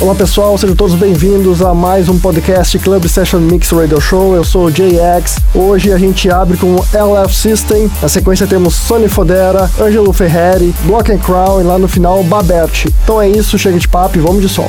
Olá pessoal, sejam todos bem-vindos a mais um podcast Club Session Mix Radio Show. Eu sou o JX. Hoje a gente abre com LF System. Na sequência temos Sonny Fodera, Angelo Ferreri, Block and Crown e lá no final Babette. Então é isso, chega de papo e vamos de som.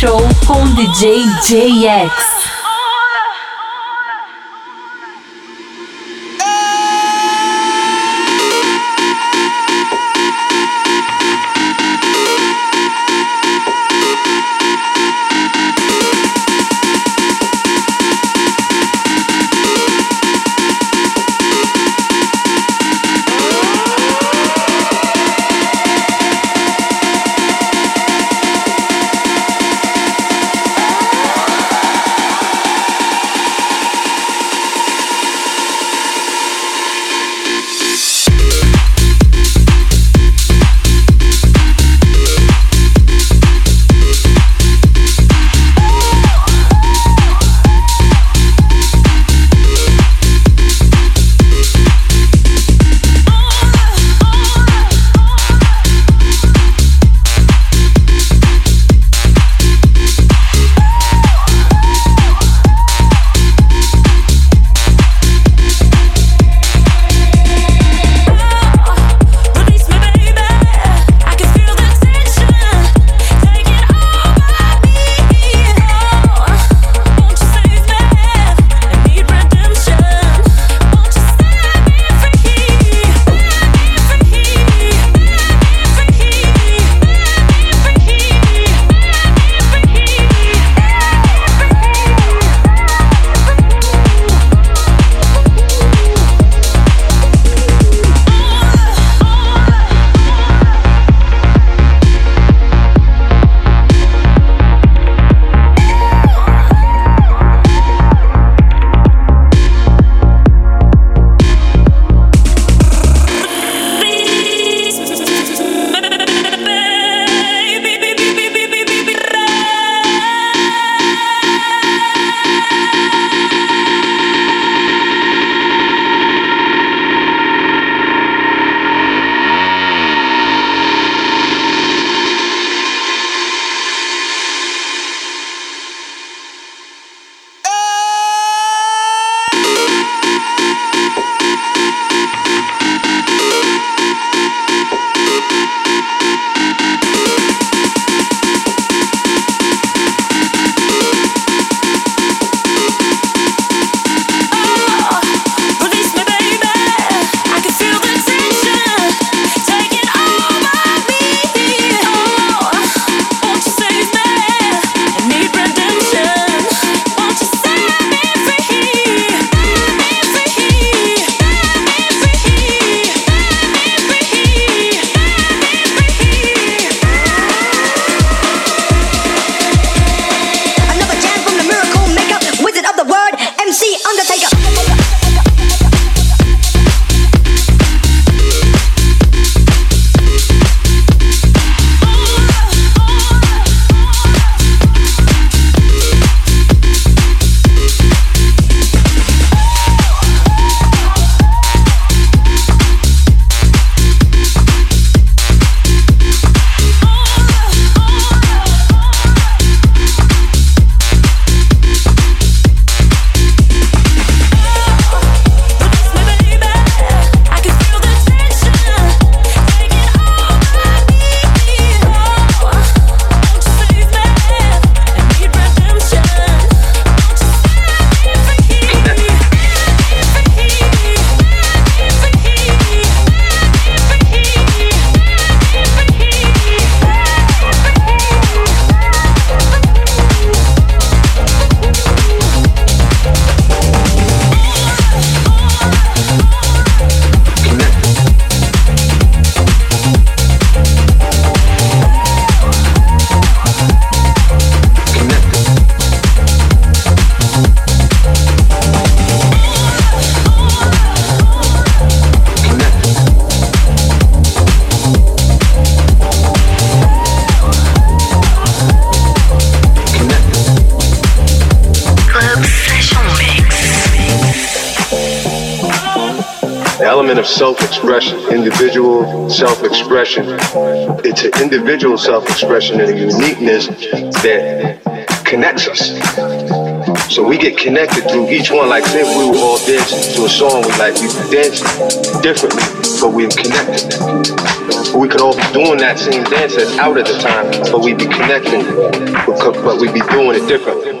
JJX. The self-expression, individual self-expression. It's an individual self-expression and a uniqueness that connects us. So we get connected through each one. Like say we were all dancing to a song, we like we dance differently, but we're connected. We could all be doing that same dance that's out at the time, but we'd be connecting, but we'd be doing it differently.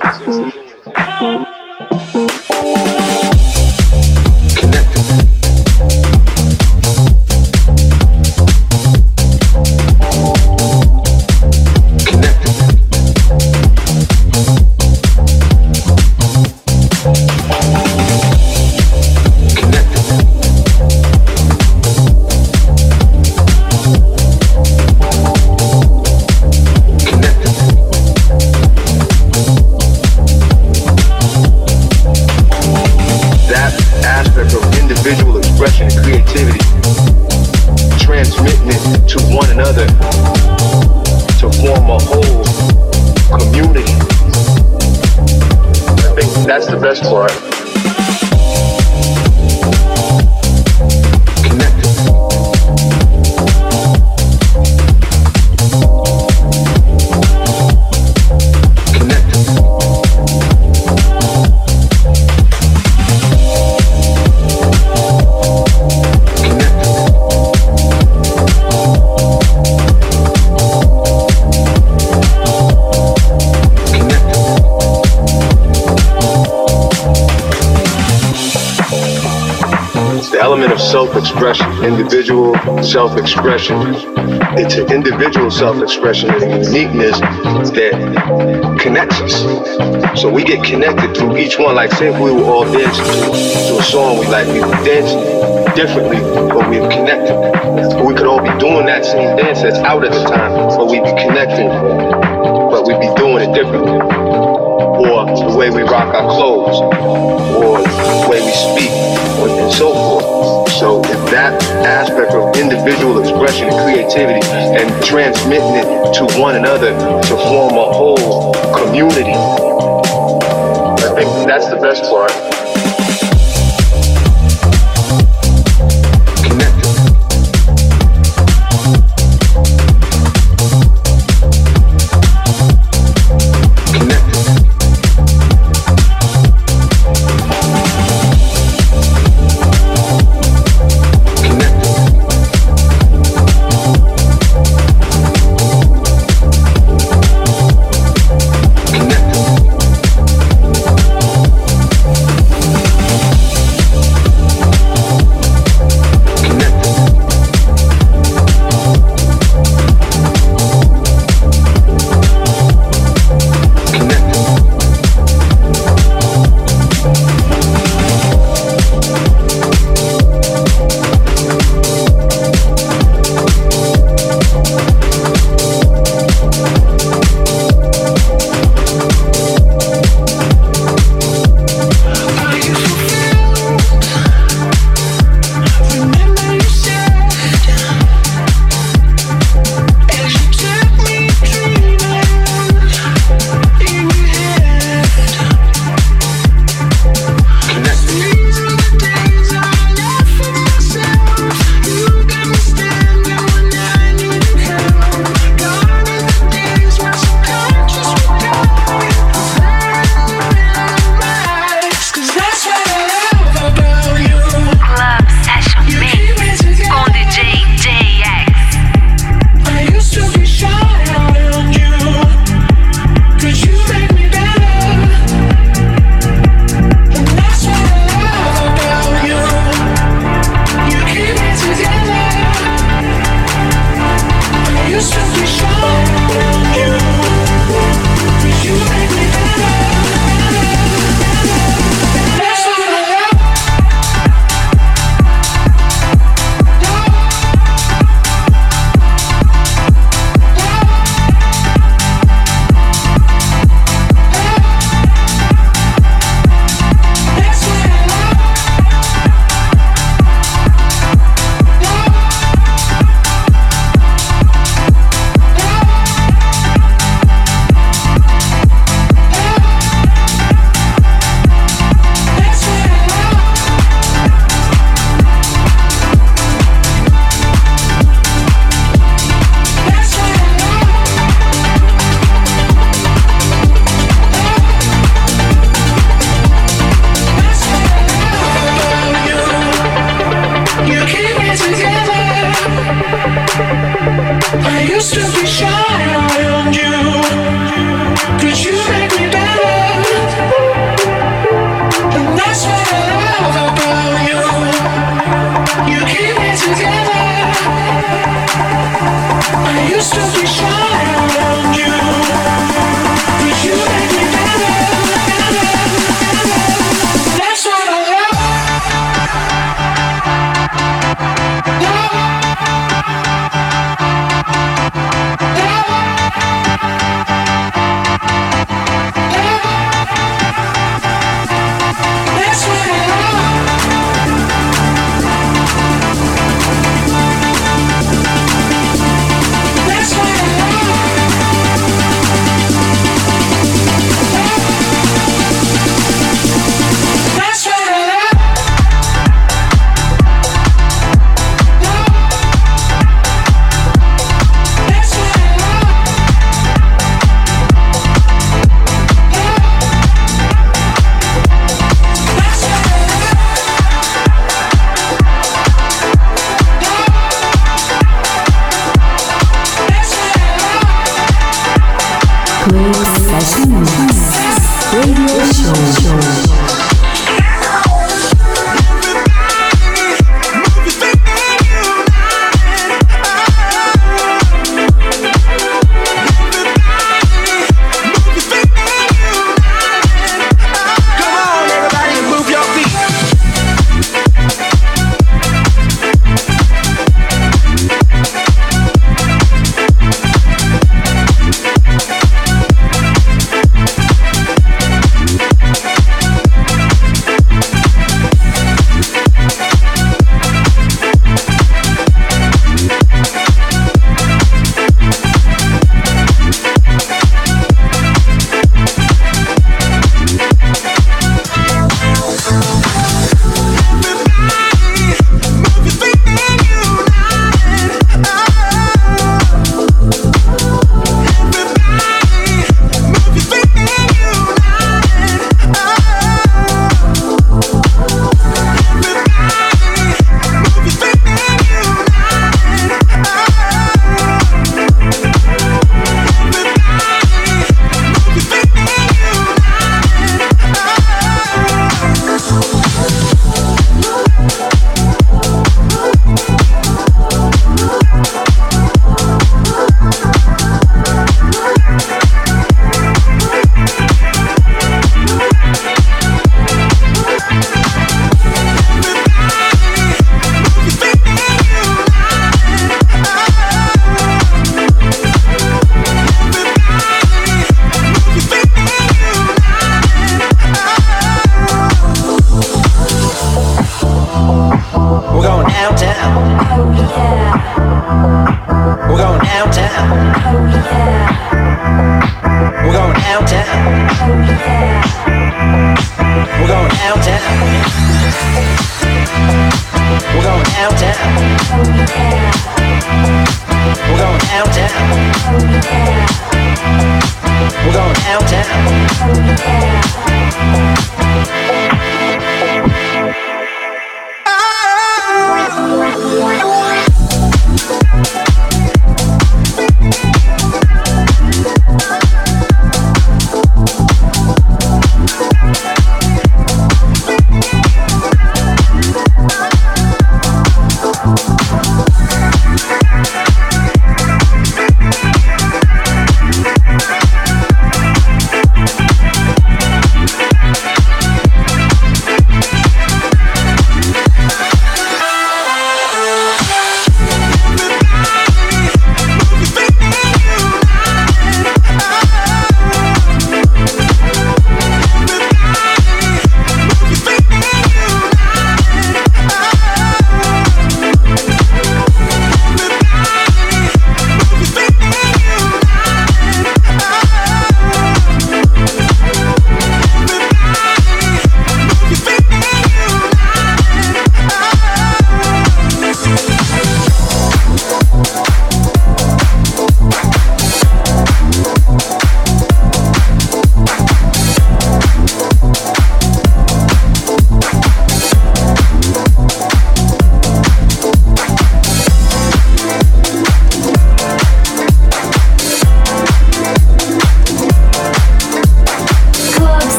Self-expression, individual self-expression. It's an individual self-expression and uniqueness that connects us. So we get connected through each one. Like say if we were all dancing to, a song, we like we would dance differently, but we're connected. We could all be doing that same dance that's out at the time, but we'd be connecting, but we'd be doing it differently. Or the way we rock our clothes, or the way we speak, and so forth. So if that aspect of individual expression and creativity and transmitting it to one another to form a whole community, I think that's the best part.